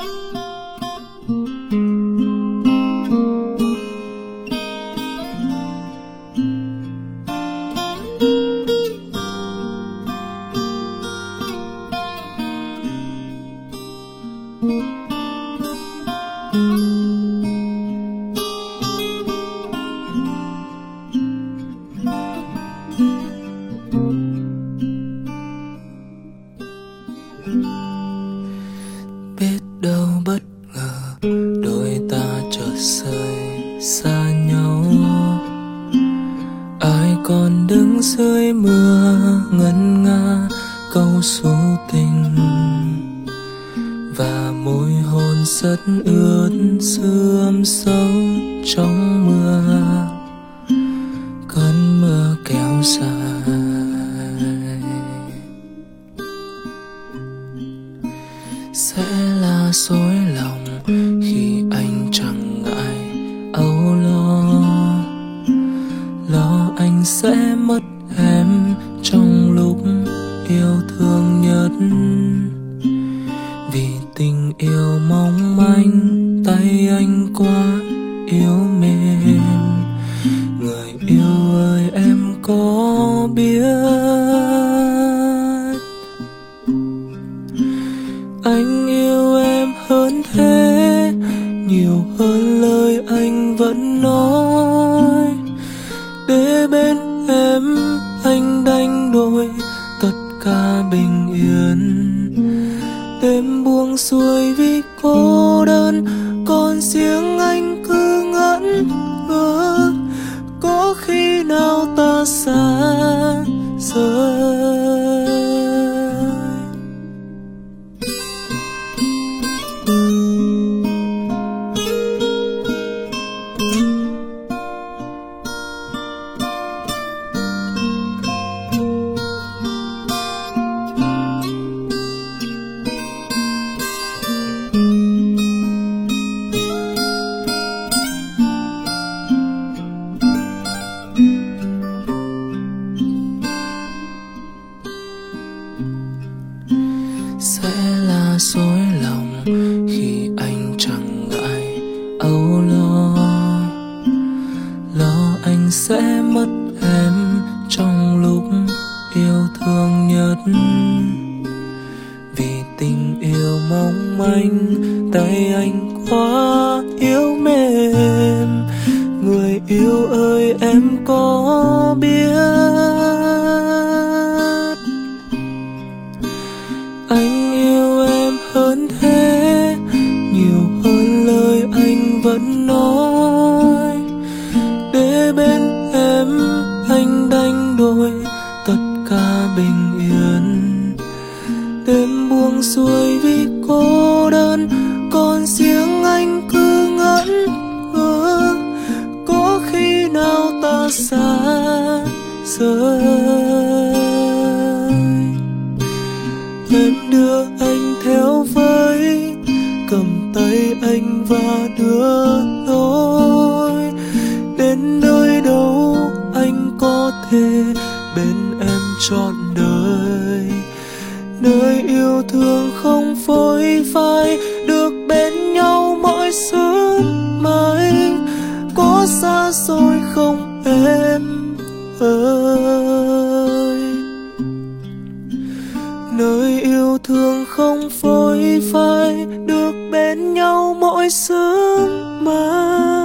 Thank you. Xa nhau ai còn đứng dưới mưa ngân nga câu số tình. Và môi hôn rất ướt sương sâu trong mưa. Cơn mưa kéo dài. Sẽ là dối lòng khi anh Yêu mềm người yêu ơi, em có biết anh yêu em hơn thế, nhiều hơn lời anh vẫn nói. Để bên em anh đánh đổi tất cả bình yên. Đêm buông xuôi vì cô sẽ là dối lòng khi anh chẳng ngại âu lo. Lo anh sẽ mất em trong lúc yêu thương nhất. Vì tình yêu mong manh, tay anh quá yếu mềm. Người yêu ơi, em có biết vẫn nói, để bên em anh đánh đổi tất cả bình yên. Đêm buông xuôi vì cô đơn, còn riêng anh cứ ngẩn ngơ. Có khi nào ta xa rời? Đưa tôi đến nơi đâu anh có thể bên em trọn đời? Nơi yêu thương không phôi phai, được bên nhau mỗi sớm nơi yêu thương không phôi phai được bên nhau mỗi sớm mai.